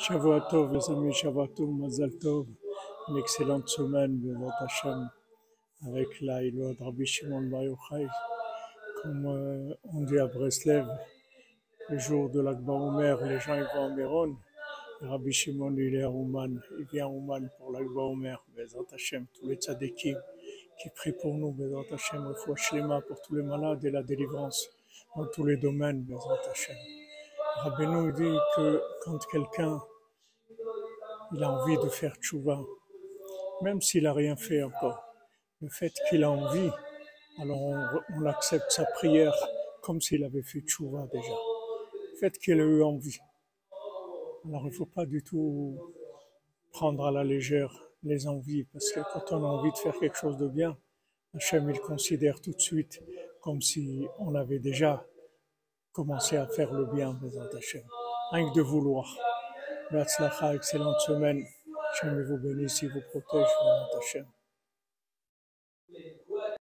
Shavua Tov, les amis, Shavua Tov, Mazal Tov, une excellente semaine, Bezat Hashem, avec la Ilua de Rabbi Shimon Bar Yochai. Comme euh, on dit à Breslev, le jour de l'Akba Omer, les gens ils vont à Méron, Rabbi Shimon il est à Ouman, il vient à Ouman pour l'Akba Omer, Bezat Hashem, tous les tzadikim qui prient pour nous, Bezat Hashem, fois Shlema pour tous les malades et la délivrance dans tous les domaines, Bezat Hashem. Rabbeinu dit que quand quelqu'un il a envie de faire tchouva, même s'il n'a rien fait encore, le fait qu'il a envie, alors on, accepte sa prière comme s'il avait fait tchouva déjà. Le fait qu'il a eu envie. Alors il ne faut pas du tout prendre à la légère les envies, parce que quand on a envie de faire quelque chose de bien, Hachem il considère tout de suite comme si on avait déjà commencé à faire le bien, Bézat Hachem. Rien que de vouloir. Be'atzlacha, excellente semaine. Hachem vous bénisse, il vous protège, Bézat Hachem.